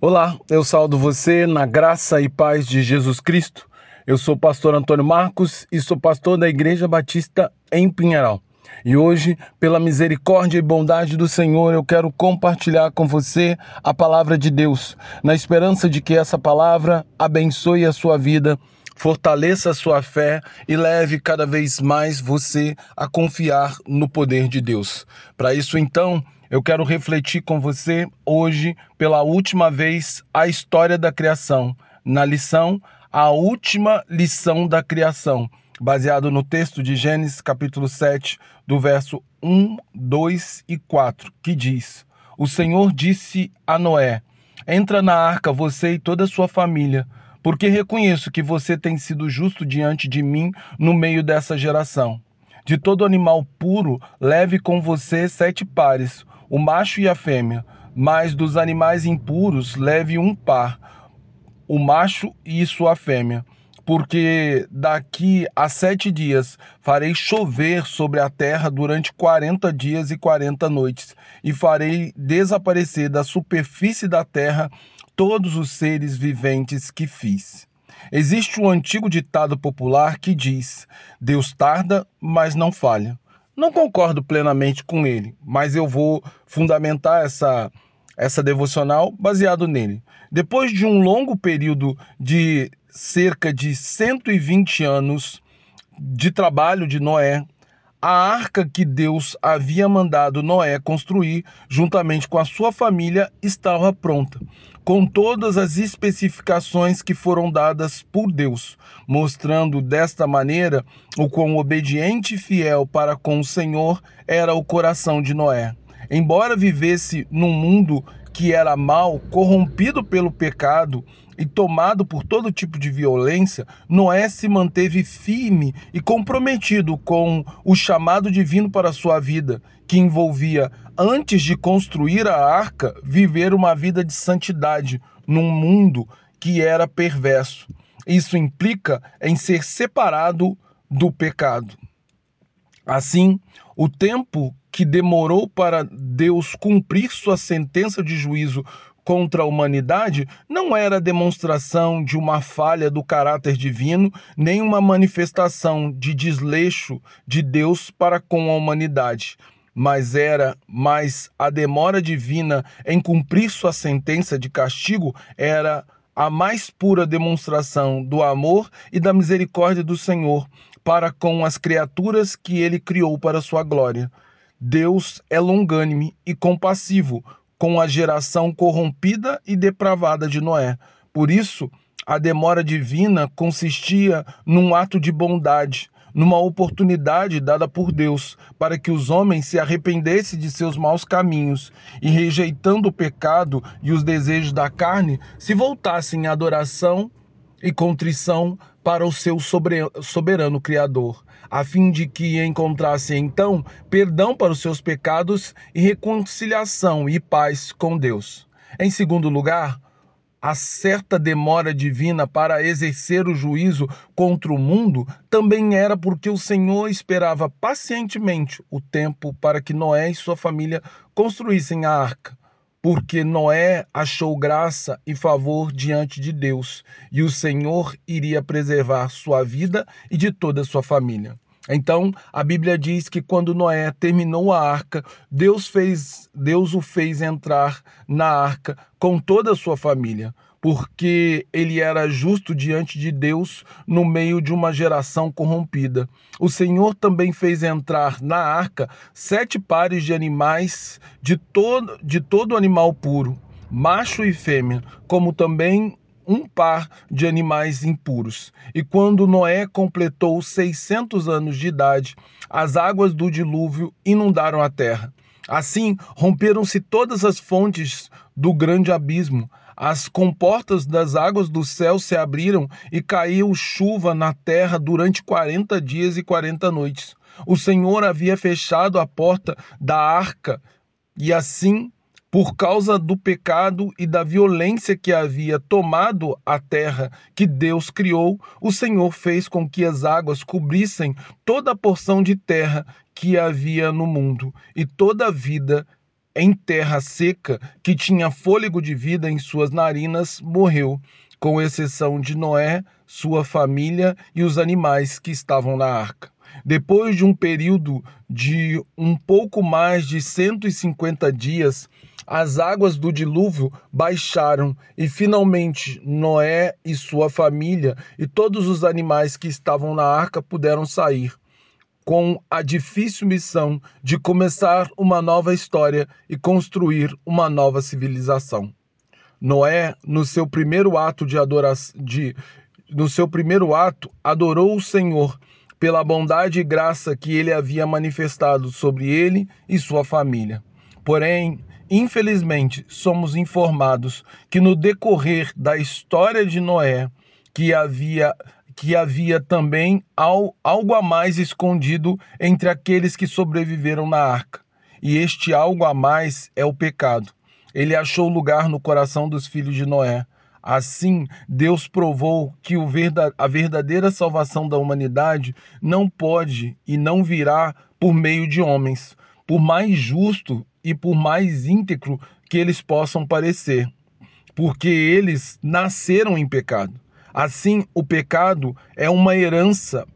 Olá, eu saldo você na graça e paz de Jesus Cristo. Eu sou o pastor Antônio Marcos e sou pastor da Igreja Batista em Pinheiral. E hoje, pela misericórdia e bondade do Senhor, eu quero compartilhar com você a palavra de Deus, na esperança de que essa palavra abençoe a sua vida, fortaleça a sua fé e leve cada vez mais você a confiar no poder de Deus. Para isso, então, eu quero refletir com você hoje, pela última vez, a história da criação, na lição, a última lição da criação, baseado no texto de Gênesis, capítulo 7, do verso 1, 2 e 4, que diz: O Senhor disse a Noé: Entra na arca você e toda a sua família, porque reconheço que você tem sido justo diante de mim no meio dessa geração. De todo animal puro, leve com você sete pares o macho e a fêmea, mas dos animais impuros leve um par, o macho e sua fêmea. Porque daqui a sete dias farei chover sobre a terra durante quarenta dias e quarenta noites, e farei desaparecer da superfície da terra todos os seres viventes que fiz. Existe um antigo ditado popular que diz: Deus tarda, mas não falha. Não concordo plenamente com ele, mas eu vou fundamentar essa, essa devocional baseado nele. Depois de um longo período de cerca de 120 anos de trabalho de Noé, a arca que Deus havia mandado Noé construir, juntamente com a sua família, estava pronta com todas as especificações que foram dadas por Deus, mostrando desta maneira o quão obediente e fiel para com o Senhor era o coração de Noé. Embora vivesse num mundo que era mal, corrompido pelo pecado e tomado por todo tipo de violência, Noé se manteve firme e comprometido com o chamado divino para sua vida, que envolvia antes de construir a arca, viver uma vida de santidade num mundo que era perverso. Isso implica em ser separado do pecado. Assim, o tempo que demorou para Deus cumprir sua sentença de juízo contra a humanidade não era demonstração de uma falha do caráter divino, nem uma manifestação de desleixo de Deus para com a humanidade, mas era, mas a demora divina em cumprir sua sentença de castigo era a mais pura demonstração do amor e da misericórdia do Senhor para com as criaturas que ele criou para sua glória. Deus é longânime e compassivo com a geração corrompida e depravada de Noé. Por isso, a demora divina consistia num ato de bondade, numa oportunidade dada por Deus para que os homens se arrependessem de seus maus caminhos e, rejeitando o pecado e os desejos da carne, se voltassem à adoração e contrição para o seu soberano Criador, a fim de que encontrassem então perdão para os seus pecados e reconciliação e paz com Deus. Em segundo lugar, a certa demora divina para exercer o juízo contra o mundo também era porque o Senhor esperava pacientemente o tempo para que Noé e sua família construíssem a arca. Porque Noé achou graça e favor diante de Deus, e o Senhor iria preservar sua vida e de toda a sua família. Então, a Bíblia diz que quando Noé terminou a arca, Deus fez, Deus o fez entrar na arca com toda a sua família, porque ele era justo diante de Deus no meio de uma geração corrompida. O Senhor também fez entrar na arca sete pares de animais de todo, de todo animal puro, macho e fêmea, como também um par de animais impuros. E quando Noé completou 600 anos de idade, as águas do dilúvio inundaram a terra. Assim, romperam-se todas as fontes do grande abismo. As comportas das águas do céu se abriram e caiu chuva na terra durante quarenta dias e quarenta noites. O Senhor havia fechado a porta da arca e assim por causa do pecado e da violência que havia tomado a terra que Deus criou, o Senhor fez com que as águas cobrissem toda a porção de terra que havia no mundo, e toda a vida em terra seca que tinha fôlego de vida em suas narinas morreu, com exceção de Noé, sua família e os animais que estavam na arca. Depois de um período de um pouco mais de 150 dias, as águas do dilúvio baixaram e finalmente Noé e sua família e todos os animais que estavam na arca puderam sair, com a difícil missão de começar uma nova história e construir uma nova civilização. Noé, no seu primeiro ato de adoração, de, no seu primeiro ato, adorou o Senhor pela bondade e graça que ele havia manifestado sobre ele e sua família. Porém, infelizmente, somos informados que no decorrer da história de Noé, que havia que havia também algo a mais escondido entre aqueles que sobreviveram na arca. E este algo a mais é o pecado. Ele achou lugar no coração dos filhos de Noé, Assim, Deus provou que a verdadeira salvação da humanidade não pode e não virá por meio de homens, por mais justo e por mais íntegro que eles possam parecer, porque eles nasceram em pecado. Assim, o pecado é uma herança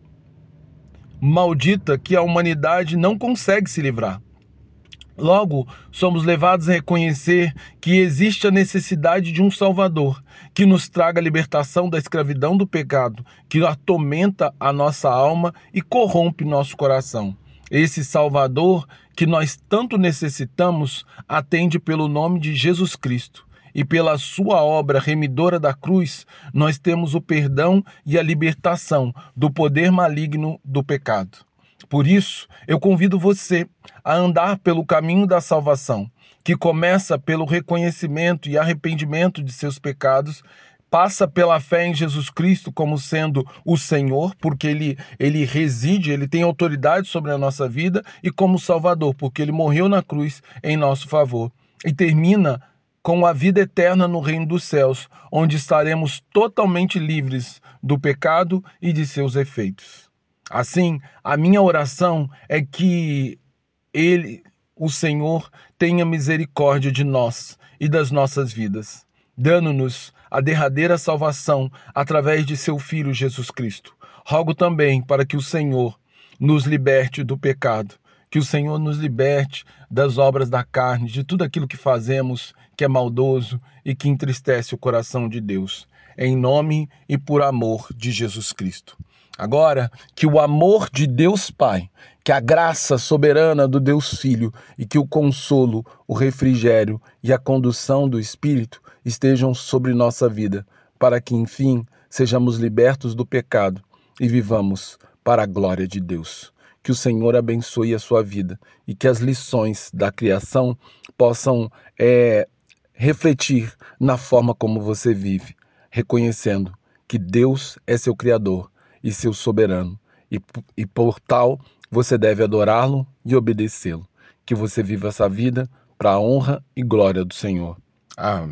maldita que a humanidade não consegue se livrar. Logo, somos levados a reconhecer que existe a necessidade de um Salvador que nos traga a libertação da escravidão do pecado, que atormenta a nossa alma e corrompe nosso coração. Esse Salvador que nós tanto necessitamos atende pelo nome de Jesus Cristo. E pela sua obra remidora da cruz, nós temos o perdão e a libertação do poder maligno do pecado. Por isso, eu convido você a andar pelo caminho da salvação, que começa pelo reconhecimento e arrependimento de seus pecados, passa pela fé em Jesus Cristo como sendo o Senhor, porque ele, ele reside, ele tem autoridade sobre a nossa vida, e como Salvador, porque ele morreu na cruz em nosso favor. E termina com a vida eterna no reino dos céus, onde estaremos totalmente livres do pecado e de seus efeitos. Assim, a minha oração é que Ele, o Senhor, tenha misericórdia de nós e das nossas vidas, dando-nos a derradeira salvação através de seu Filho Jesus Cristo. Rogo também para que o Senhor nos liberte do pecado, que o Senhor nos liberte das obras da carne, de tudo aquilo que fazemos que é maldoso e que entristece o coração de Deus. Em nome e por amor de Jesus Cristo. Agora, que o amor de Deus Pai, que a graça soberana do Deus Filho e que o consolo, o refrigério e a condução do Espírito estejam sobre nossa vida, para que, enfim, sejamos libertos do pecado e vivamos para a glória de Deus. Que o Senhor abençoe a sua vida e que as lições da criação possam é, refletir na forma como você vive, reconhecendo que Deus é seu Criador e seu soberano, e, e por tal você deve adorá-lo e obedecê-lo. Que você viva essa vida para a honra e glória do Senhor. Amém.